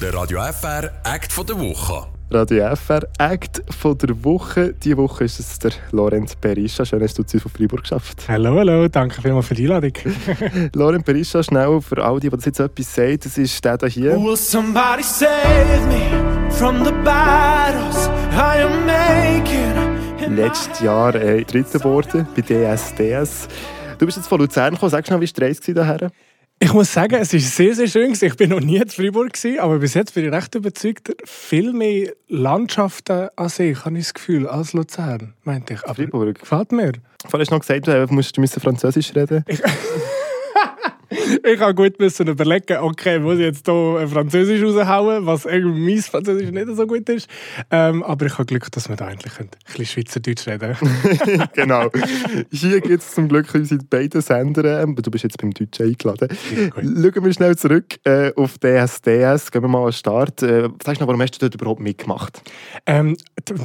Der Radio FR Act von der Woche. Radio FR Act von der Woche. Diese Woche ist es der Laurent Berisha. Schön, dass du zu von Freiburg geschafft Hallo, hallo, danke vielmals für die Einladung. Laurent Berisha, schnell für all die, die das jetzt etwas sagen, das ist der hier. Will somebody save me from the battles I am making? Letztes Jahr äh, Dritter geworden bei DSDS. Du bist jetzt von Luzern gekommen. Sag schnell, wie war die Reise hierher? Ich muss sagen, es war sehr, sehr schön. Ich bin noch nie in Freiburg, aber bis jetzt bin ich recht überzeugt. Viel mehr Landschaften an sich, habe ich das Gefühl, als Luzern, meinte ich. Aber Freiburg? Gefällt mir. Vorhin hast du noch gesagt, du musst Französisch reden. Ich ich habe gut müssen überlegen, okay, muss ich jetzt hier Französisch raushauen, was irgendwie mein Französisch nicht so gut ist. Ähm, aber ich habe Glück, dass wir da endlich ein bisschen Schweizerdeutsch reden Genau. Hier gibt es zum Glück unsere beiden Sender. Ähm, du bist jetzt beim Deutschen eingeladen. Schauen wir schnell zurück äh, auf DSDS. Gehen wir mal an den Start. Äh, sagst du noch, warum hast du dort überhaupt mitgemacht? Ähm,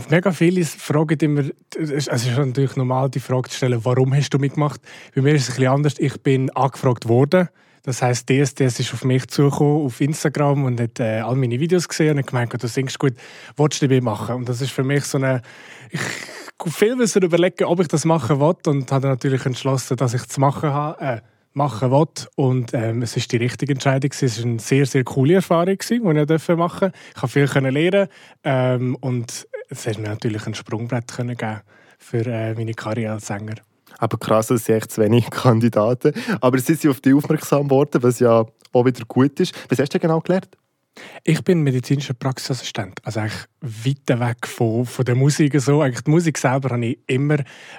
mega viele fragen immer, es ist natürlich normal, die Frage zu stellen, warum hast du mitgemacht? Bei mir ist es ein bisschen anders. Ich bin angefragt worden das heisst, DSDS ist auf mich zugekommen auf Instagram und hat äh, all meine Videos gesehen und gemeint, du singst gut, willst du dabei machen? Und das ist für mich so eine... Ich viel müssen überlegen, ob ich das machen will und habe natürlich entschlossen, dass ich es machen habe. Äh, machen will. Und ähm, es ist die richtige Entscheidung. Es war eine sehr, sehr coole Erfahrung, die ich machen durfte. Ich konnte viel lernen ähm, und es hat mir natürlich ein Sprungbrett können geben für äh, meine Karriere als Sänger. Aber krass, es sind echt zu wenig Kandidaten. Aber sie sind auf dich aufmerksam geworden, was ja auch wieder gut ist. Was hast du genau gelernt? Ich bin medizinischer Praxisassistent, also eigentlich weit weg von, von der Musik. So. Eigentlich die Musik selber habe ich immer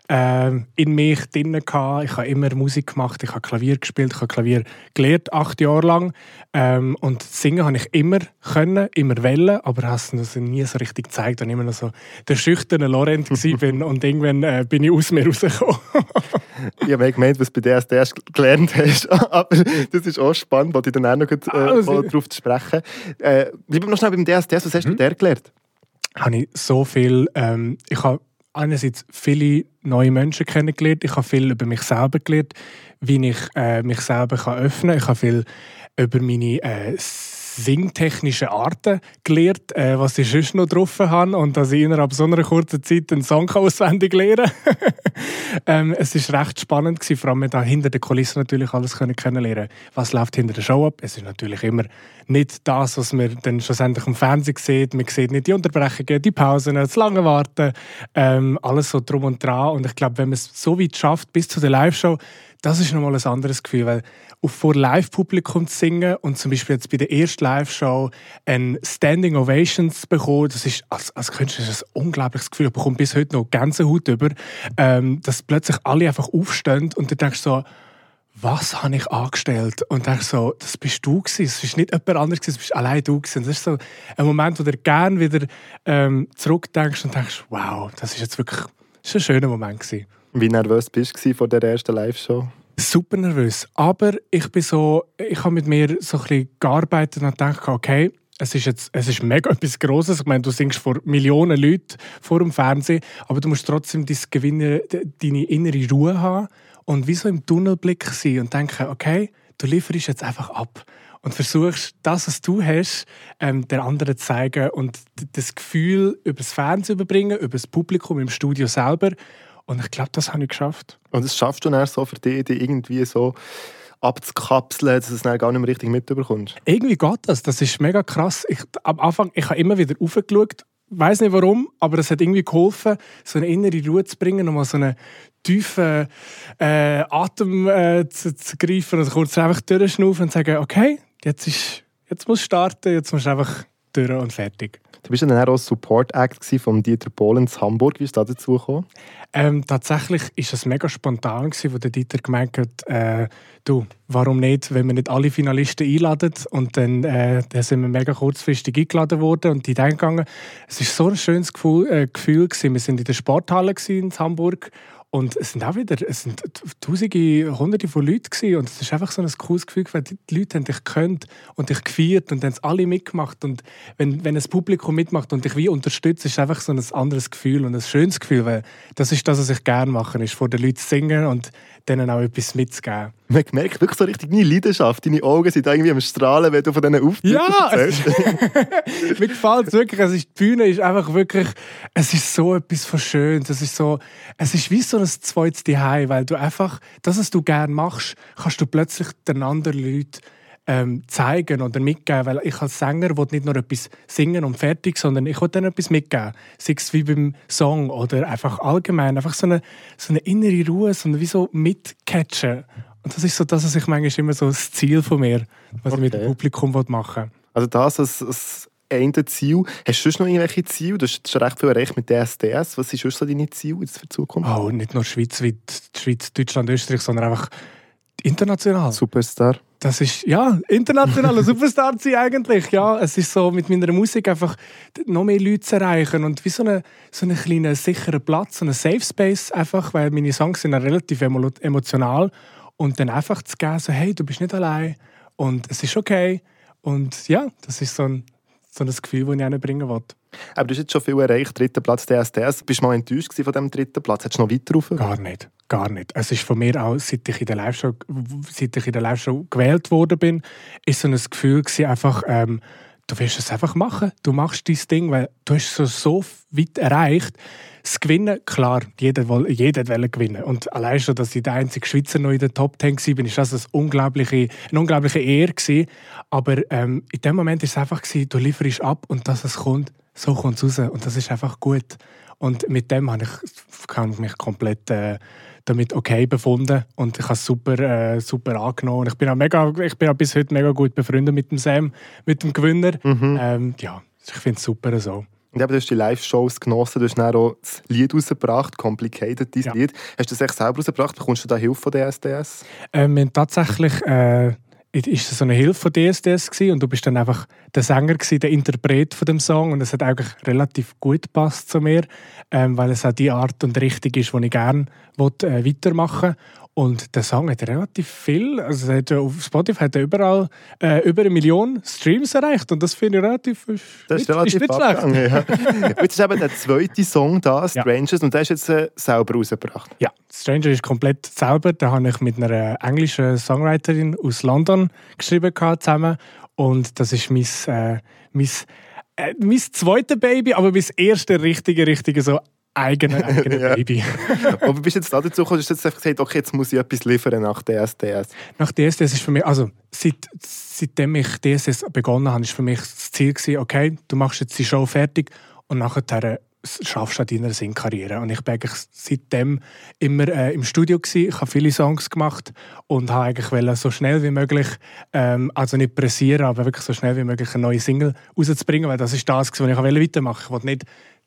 äh, in mich drin gehabt. Ich habe immer Musik gemacht, ich habe Klavier gespielt, ich habe Klavier gelernt, acht Jahre lang. Ähm, und singen habe ich immer können, immer wollen, aber habe es nie so richtig gezeigt, weil ich immer noch so der schüchterne Laurent bin und irgendwann äh, bin ich aus mir rausgekommen. ich habe gemeint, was du bei DSDS gelernt hast, aber das ist auch spannend, was ich dann auch noch äh, also, darauf zu sprechen. Äh, bleiben wir noch schnell beim DSDS. Was hast hm? du der gelernt? Habe ich so viel. Ähm, ich habe einerseits viele neue Menschen kennengelernt. Ich habe viel über mich selber gelernt, wie ich äh, mich selber kann öffnen kann. Ich habe viel über meine äh, singtechnischen Arten gelernt, äh, was ich sonst noch drauf habe und dass ich innerhalb so einer kurzen Zeit einen Song auswendig lernen ähm, Es war recht spannend, gewesen, vor allem da hinter den Kulissen natürlich alles können kennenlernen Was läuft hinter der Show ab? Es ist natürlich immer nicht das, was man dann schlussendlich im Fernsehen sieht. Man sieht nicht die Unterbrechungen, die Pausen, das lange Warten, ähm, alles so drum und dran. Und ich glaube, wenn man es so weit schafft, bis zu der Live-Show, das ist nochmal ein anderes Gefühl, weil vor Live-Publikum zu singen und zum Beispiel jetzt bei der ersten Live-Show ein Standing Ovations zu bekommen, das ist, als, als Künstler ein unglaubliches Gefühl. Ich bekomme bis heute noch Gänsehaut über, ähm, dass plötzlich alle einfach aufstehen und du denkst so, was habe ich angestellt? Und denkst so, das bist du gewesen, es ist nicht jemand anderes gewesen, das bist allein du gewesen. Das ist so ein Moment, wo du gerne wieder ähm, zurückdenkst und denkst, wow, das ist jetzt wirklich, ist ein schöner Moment gewesen. Wie nervös bist du vor der ersten Live-Show? Super nervös. Aber ich bin so, ich habe mit mir so ein bisschen gearbeitet und gedacht, okay, es ist jetzt, es ist mega etwas Grosses. Ich meine, du singst vor Millionen Leuten vor dem Fernsehen, aber du musst trotzdem deine innere Ruhe haben und wie so im Tunnelblick sein und denken, okay, du lieferst jetzt einfach ab und versuchst, das, was du hast, ähm, der anderen zu zeigen und das Gefühl über das Fernsehen überbringen, über das Publikum im Studio selber und ich glaube, das habe ich geschafft. Und das schaffst du dann so für dich, die irgendwie so abzukapseln, dass du es dann gar nicht mehr richtig mitbekommst? Irgendwie geht das. Das ist mega krass. Ich, am Anfang, ich habe immer wieder aufgeschaut, weiß nicht warum, aber es hat irgendwie geholfen, so eine innere Ruhe zu bringen, nochmal so einen tiefen äh, Atem äh, zu, zu greifen und kurz einfach durchschnaufen und sagen, okay, jetzt, ist, jetzt musst du starten, jetzt musst du einfach durch und fertig. Du bist dann auch Support Act von Dieter Bohlen in Hamburg. Wie ist das dazu gekommen? Ähm, tatsächlich ist es mega spontan, gewesen, wo der Dieter gemeint hat, äh, du, warum nicht, wenn wir nicht alle Finalisten einladen? Und dann, äh, dann sind wir mega kurzfristig eingeladen worden und die gegangen. Es war so ein schönes Gefühl, äh, Gefühl. Wir sind in der Sporthalle in Hamburg und es sind auch wieder es sind tausende, hunderte von Leuten gewesen. und es ist einfach so ein cooles Gefühl, weil die Leute haben dich gekannt und dich gefeiert und haben es alle mitgemacht und wenn, wenn ein Publikum mitmacht und dich wie unterstützt, ist es einfach so ein anderes Gefühl und ein schönes Gefühl, weil das ist das, was ich gerne mache, ist vor den Leuten zu singen und denen auch etwas mitzugeben. Man merkt wirklich so richtig deine Leidenschaft. Deine Augen sind irgendwie am Strahlen, wenn du von diesen Auftritten Ja, erzählst. Mir gefällt es wirklich. Es ist, die Bühne ist einfach wirklich, es ist so etwas von. Es ist so, es ist wie so ein zweites Zuhause, weil du einfach, das, was du gerne machst, kannst du plötzlich den anderen Leuten ähm, zeigen oder mitgeben. Weil ich als Sänger will nicht nur etwas singen und fertig, sondern ich will dann etwas mitgeben. Sei es wie beim Song oder einfach allgemein. Einfach so eine, so eine innere Ruhe, so eine, wie so mitcatchen. Und das ist so das, was ich manchmal immer so das Ziel von mir, was ich mit dem Okay. Publikum machen will. Also das als, als eine Ziel. Hast du sonst noch irgendwelche Ziele? Du hast schon recht viel erreicht mit DSDS. Was sind sonst so deine Ziele jetzt für die Zukunft? Oh, nicht nur schweizweit, Schweiz, Deutschland, Österreich, sondern einfach international. Superstar. Das ist, ja, internationaler Superstar zu sein eigentlich. Ja, es ist so, mit meiner Musik einfach noch mehr Leute zu erreichen und wie so einen so einen kleinen sicheren Platz, so einen Safe Space einfach, weil meine Songs sind ja relativ emo emotional und dann einfach zu geben, so, hey, du bist nicht allein und es ist okay. Und ja, das ist so ein, so ein Gefühl, das ich ihnen bringen wollte. Aber du hast jetzt schon viel erreicht. Dritter Platz DSDS. Bist du mal enttäuscht von diesem dritten Platz? Hättest du noch weiter rauf? Gar nicht, gar nicht. Es ist von mir auch, seit ich in der Live-Show, seit ich in der Live-Show gewählt worden bin, ist so ein Gefühl gewesen, einfach, ähm, du willst es einfach machen. Du machst dein Ding, weil du hast so, so weit erreicht. Das Gewinnen, klar, jeder, woll- jeder wollte gewinnen. Und allein schon, dass ich der einzige Schweizer noch in der Top 10 war, ist das eine unglaubliche, eine unglaubliche Ehre. Aber ähm, in dem Moment war es einfach, du lieferst ab und dass es kommt, so kommt es raus. Und das ist einfach gut. Und mit dem habe ich, habe ich mich komplett äh, damit okay befunden und ich habe es super, äh, super angenommen. Ich bin auch mega, ich bin auch bis heute mega gut befreundet mit dem Sam, mit dem Gewinner. Ähm, ja, ich finde es super so. Und eben, du hast die Live-Shows genossen, du hast dann auch das Lied rausgebracht, Complicated, dein Ja. Lied. Hast du das echt selber rausgebracht? Bekommst du da Hilfe von DSDS? Ähm, wir haben tatsächlich äh, ist es so eine Hilfe von DSDS gewesen, und du bist dann einfach der Sänger gewesen, der Interpret von dem Song. Und es hat eigentlich relativ gut gepasst zu mir, ähm, weil es auch die Art und Richtung ist, die ich gerne will, äh, weitermachen und der Song hat relativ viel, also hat ja auf Spotify hat er überall äh, über eine Million Streams erreicht und das finde ich relativ, ist Das ist relativ ist nicht schlecht. abgegangen, ja. Und Jetzt ist eben der zweite Song da, Ja. Strangers, und der ist jetzt äh, selber rausgebracht. Ja, Stranger ist komplett selber. Da habe ich mit einer englischen Songwriterin aus London geschrieben gehabt, zusammen. Und das ist mein, äh, mein, äh, mein zweites Baby, aber mein erste richtige, richtige so eigene, eigene Ja. Baby. Aber bist du jetzt da dazu gekommen, hast du jetzt einfach gesagt, okay, jetzt muss ich etwas liefern nach DSDS? Nach DSDS ist für mich, also seit, seitdem ich DSDS begonnen habe, ist für mich das Ziel gewesen, okay, du machst jetzt die Show fertig und nachher schaffst du an deiner Singkarriere. Und ich bin eigentlich seitdem immer äh, im Studio gewesen. Ich habe viele Songs gemacht und habe eigentlich wollen, so schnell wie möglich, ähm, also nicht pressieren, aber wirklich so schnell wie möglich eine neue Single rauszubringen, weil das ist das, was ich wollte weitermachen. Ich wollte nicht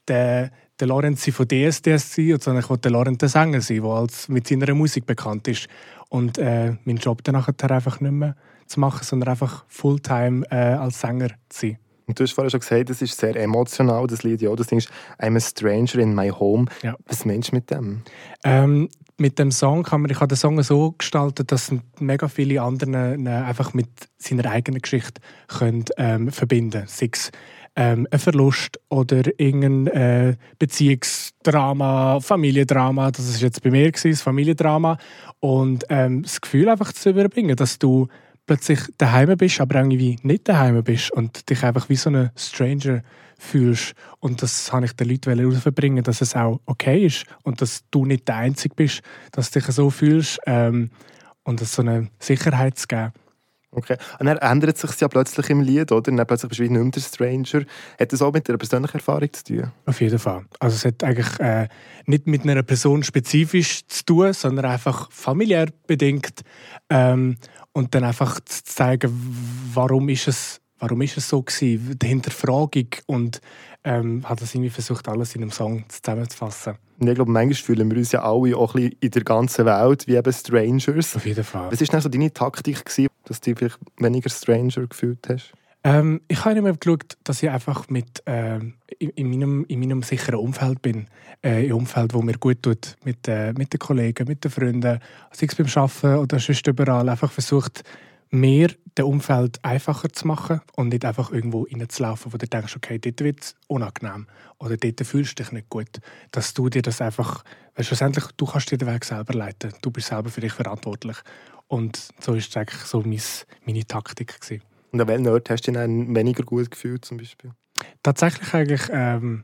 der, der Lorenz von DSDS sein, sondern ich wollte der Lorenz der Sänger sein, der als mit seiner Musik bekannt ist. Und äh, meinen Job dann nachher einfach nicht mehr zu machen, sondern einfach Fulltime äh, als Sänger zu sein. Und du hast vorher schon gesagt, das ist sehr emotional, das Lied. Ja, das Ding ist «I'm a stranger in my home». Ja. Was meinst du mit dem? Ähm, mit dem Song kann man, ich habe den Song so gestaltet, dass mega viele andere ihn einfach mit seiner eigenen Geschichte können, ähm, verbinden Sei es ähm, ein Verlust oder irgendein äh, Beziehungsdrama, Familiendrama. Das ist jetzt bei mir gewesen, das Familiendrama. Und ähm, das Gefühl einfach zu überbringen, dass du plötzlich daheim bist, aber irgendwie nicht daheim bist und dich einfach wie so ein Stranger fühlst. Und das habe ich den Leuten herausbringen, dass es auch okay ist und dass du nicht der Einzige bist, dass du dich so fühlst ähm, und es so eine Sicherheit zu geben. Okay. Und dann ändert sich ja plötzlich im Lied, oder? Und dann plötzlich bist du wie nicht mehr der Stranger. Hat das auch mit einer persönlichen Erfahrung zu tun? Auf jeden Fall. Also es hat eigentlich äh, nicht mit einer Person spezifisch zu tun, sondern einfach familiär bedingt. Ähm, und dann einfach zu zeigen, warum ist es, warum ist es so gewesen, die Hinterfragung und ähm, hat das irgendwie versucht, alles in einem Song zusammenzufassen. Und ich glaube, manchmal fühlen wir uns ja alle auch ein bisschen in der ganzen Welt wie eben Strangers. Auf jeden Fall. Was war so deine Taktik, gewesen, dass du dich vielleicht weniger Stranger gefühlt hast? Ähm, ich habe immer geschaut, dass ich einfach mit, ähm, in, in, meinem, in meinem sicheren Umfeld bin. Äh, Im Umfeld, wo mir gut tut. Mit, äh, mit den Kollegen, mit den Freunden. Sei es beim Arbeiten oder sonst überall. Einfach versucht, mir das Umfeld einfacher zu machen und nicht einfach irgendwo reinzulaufen, wo du denkst, okay, dort wird es unangenehm oder dort fühlst du dich nicht gut. Dass du dir das einfach, weil schlussendlich, du kannst dir den Weg selber leiten. Du bist selber für dich verantwortlich. Und so war das eigentlich so mein, meine Taktik. Gewesen. Und an welchen Ort hast du dich dann weniger gut gefühlt zum Beispiel? Tatsächlich eigentlich ähm,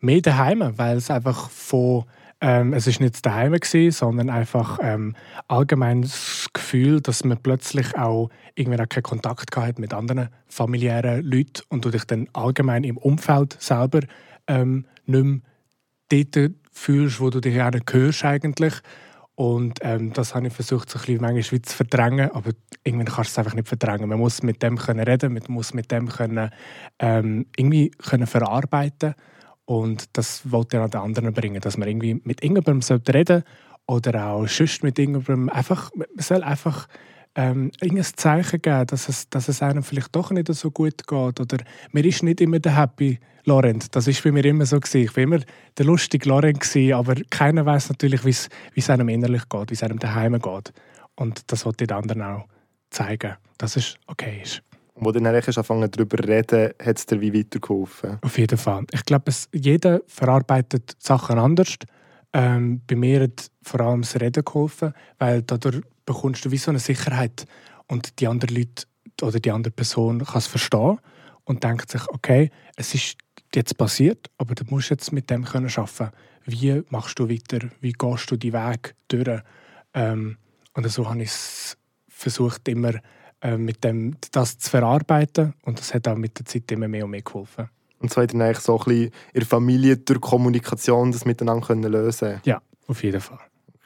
mehr daheim, weil es einfach von ähm, es ist nicht daheim gewesen, sondern einfach ähm, allgemein das Gefühl, dass man plötzlich auch irgendwie auch keinen Kontakt hat mit anderen familiären Leuten und du dich dann allgemein im Umfeld selber ähm, nicht mehr dort fühlst, wo du dich nicht hörst eigentlich. Und ähm, das habe ich versucht, so ein bisschen manchmal zu verdrängen, aber irgendwann kannst du es einfach nicht verdrängen. Man muss mit dem können reden, man muss mit dem können, ähm, irgendwie können verarbeiten und das wollte er an den anderen bringen, dass man irgendwie mit irgendjemandem reden oder auch sonst mit irgendjemandem einfach, man soll einfach ähm, ein Zeichen geben, dass es, dass es einem vielleicht doch nicht so gut geht. Oder man ist nicht immer der Happy Laurent. Das ist bei mir immer so. Gewesen. Ich war immer der lustige Laurent, gewesen, aber keiner weiß natürlich, wie es einem innerlich geht, wie es einem daheim geht. Und das wollte ich den anderen auch zeigen, dass es okay ist. Wo du dann angefangen darüber zu reden, hat es dir wie weitergeholfen? Auf jeden Fall. Ich glaube, jeder verarbeitet Sachen anders. Ähm, bei mir hat vor allem das Reden geholfen, weil dadurch bekommst du wie so eine Sicherheit und die andere Leute oder die andere Person kann es verstehen und denkt sich, okay, es ist jetzt passiert, aber du musst jetzt mit dem können arbeiten. Wie machst du weiter? Wie gehst du die Weg durch? Ähm, und so habe ich es versucht, immer äh, mit dem, das zu verarbeiten und das hat auch mit der Zeit immer mehr und mehr geholfen. Und so hat dann eigentlich so ein bisschen in der Familie durch Kommunikation das miteinander können lösen Ja, auf jeden Fall.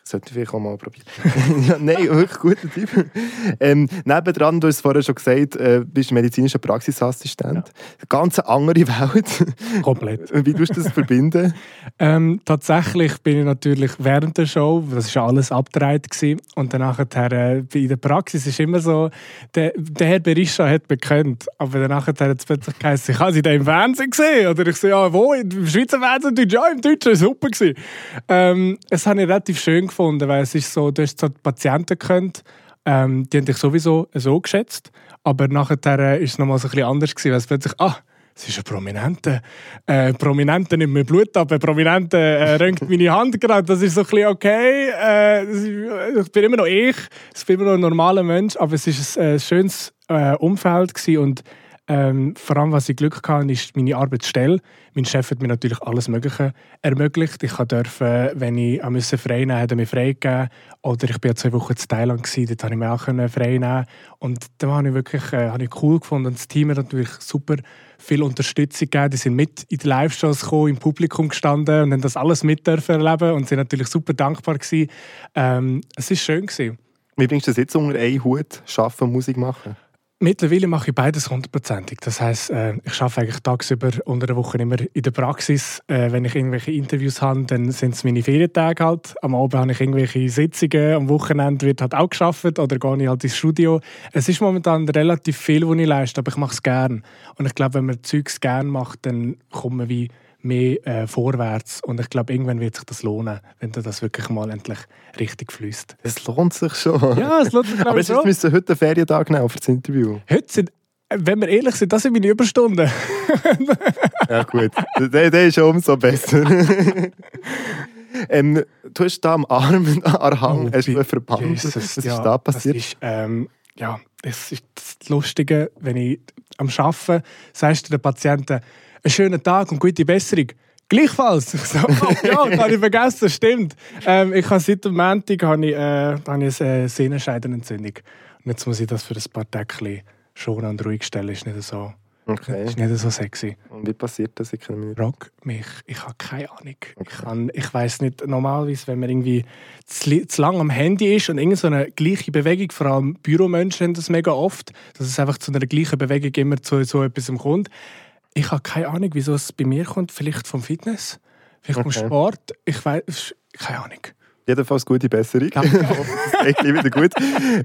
Sollte ich vielleicht auch mal probieren. ja, nein, wirklich guter Tipp. Ähm, nebendran, du hast es vorher schon gesagt, äh, bist medizinischer Praxisassistent. Ja. Ganz andere Welt. Komplett. Wie tust du das verbinden? Ähm, tatsächlich bin ich natürlich während der Show, das war alles abgedreht und dann nachher, äh, in der Praxis ist immer so, der, der Herr Berisha hat bekannt, aber dann nachher hat es plötzlich geheißen, ich habe sie da im Fernsehen gesehen. Oder ich so, ja, wo? Im Schweizer Fernsehen? Ja, im Deutschen, super gewesen. Ähm, es habe ich relativ schön gefunden weil es ist so, du hast so die Patienten gekannt, ähm, die haben dich sowieso so geschätzt, aber nachher äh, ist es nochmal so ein bisschen anders gewesen, weil es plötzlich, ah, es ist ein Prominenter. Äh, Prominenter nimmt mir Blut ab, Prominenter äh, rönt meine Hand gerade. Das ist so ein bisschen okay. Äh, ich bin immer noch ich, ich bin immer noch ein normaler Mensch, aber es war ein, ein schönes äh, Umfeld gewesen und ähm, vor allem, was ich Glück hatte, ist meine Arbeitsstelle. Mein Chef hat mir natürlich alles Mögliche ermöglicht. Ich durfte, wenn ich musste frei nehmen musste, mir frei geben. Oder ich war zwei Wochen in Thailand, dort konnte ich mir auch frei nehmen. Und da habe ich wirklich äh, habe ich cool gefunden. Und das Team hat natürlich super viel Unterstützung gegeben. Die sind mit in die Live-Shows gekommen, im Publikum gestanden und haben das alles mit erleben und sind natürlich super dankbar gewesen. Ähm, es war schön. Gewesen. Wie bringst du das jetzt unter einen Hut, arbeiten, Musik machen? Mittlerweile mache ich beides hundertprozentig. Das heißt, äh, ich arbeite eigentlich tagsüber unter der Woche immer in der Praxis. Äh, wenn ich irgendwelche Interviews habe, dann sind es meine Ferientage halt. Am Abend habe ich irgendwelche Sitzungen, am Wochenende wird halt auch geschafft oder gehe ich halt ins Studio. Es ist momentan relativ viel, was ich leiste, aber ich mache es gerne. Und ich glaube, wenn man Zeugs gerne macht, dann kommt man wie mehr äh, vorwärts. Und ich glaube, irgendwann wird sich das lohnen, wenn du das wirklich mal endlich richtig fließt. Es lohnt sich schon. Ja, es lohnt sich Aber jetzt müssen heute einen Ferientag nehmen für das Interview. Heute sind wenn wir ehrlich sind, das sind meine Überstunden. ja gut, der, der ist umso besser. ähm, du hast da am Arm, Arhang, oh, hast du einen Verband. Jesus, Was ist ja, da passiert? Ist, ähm, ja, das ist das Lustige, wenn ich am Arbeiten sagst du den Patienten, einen schönen Tag und gute Besserung. Gleichfalls. Ich so, oh, ja, das habe ich vergessen, stimmt. Ähm, ich habe seit dem Montag habe ich, äh, habe ich eine Sehnenscheidenentzündung. Und jetzt muss ich das für ein paar Tage schon und ruhig stellen. Ist nicht so, okay. ist nicht so sexy. Und wie passiert das? Ich kann Rock mich. Ich habe keine Ahnung. Okay. Ich, ich weiß nicht, normalerweise, wenn man irgendwie zu, zu lang am Handy ist und irgend so eine gleiche Bewegung, vor allem Büromenschen haben das mega oft, dass es einfach zu einer gleichen Bewegung immer zu so etwas kommt ich habe keine Ahnung, wieso es bei mir kommt. Vielleicht vom Fitness, vielleicht okay. vom Sport. Ich weiß, keine Ahnung. Jedenfalls gute Besserung. Danke. geht wieder gut.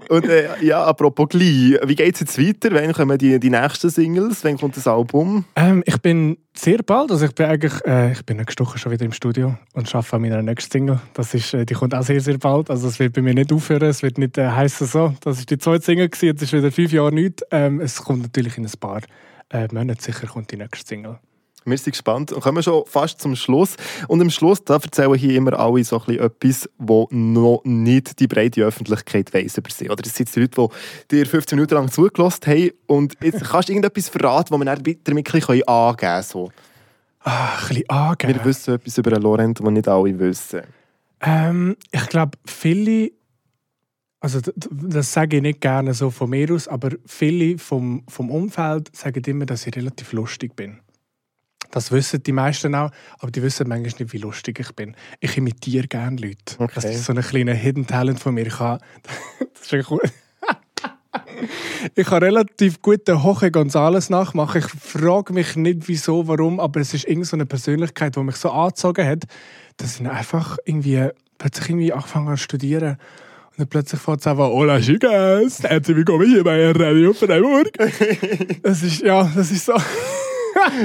Und äh, ja, apropos gleich, wie geht es jetzt weiter? Wann kommen die, die nächsten Singles? Wann kommt das Album? Ähm, ich bin sehr bald, also ich bin eigentlich, äh, ich bin nächste Woche schon wieder im Studio und arbeite an meiner nächsten Single. Das ist, äh, die kommt auch sehr, sehr bald. Also es wird bei mir nicht aufhören, es wird nicht äh, heißen so. Das ist die zweite Single gewesen, jetzt ist wieder fünf Jahre nichts. Ähm, es kommt natürlich in ein paar äh, Monaten sicher kommt die nächste Single. Wir sind gespannt und kommen schon fast zum Schluss. Und am Schluss, da erzählen hier immer alle so ein bisschen etwas, was noch nicht die breite Öffentlichkeit weiss über sie. Oder das sind die Leute, die dir 15 Minuten lang zugelassen haben und jetzt kannst du irgendetwas verraten, das wir dann damit ein bisschen angeben können. So. Ah, ein bisschen angeben. Wir wissen etwas über Laurent, das nicht alle wissen. Ähm, ich glaube, viele, also das sage ich nicht gerne so von mir aus, aber viele vom, vom Umfeld sagen immer, dass ich relativ lustig bin. Das wissen die meisten auch, aber die wissen manchmal nicht, wie lustig ich bin. Ich imitiere gerne Leute. Okay. Das ist so ein kleiner Hidden Talent von mir. Ich habe, das ist cool. Ich kann relativ gut den Jorge González nachmachen. Ich frage mich nicht, wieso, warum, aber es ist irgendeine so eine Persönlichkeit, die mich so angezogen hat, dass ich einfach irgendwie plötzlich irgendwie angefangen habe zu studieren. Und plötzlich fängt es einfach «Hola chicas, herzlich willkommen hier bei Radio Freiburg». Das ist, ja, das ist so...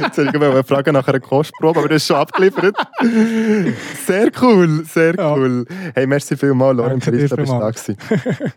Jetzt wollte ich eine Frage nach einer Kostprobe, aber das ist schon abgeliefert. Sehr cool, sehr Ja. cool. Hey, merci vielmals, Christa, bist du da gewesen.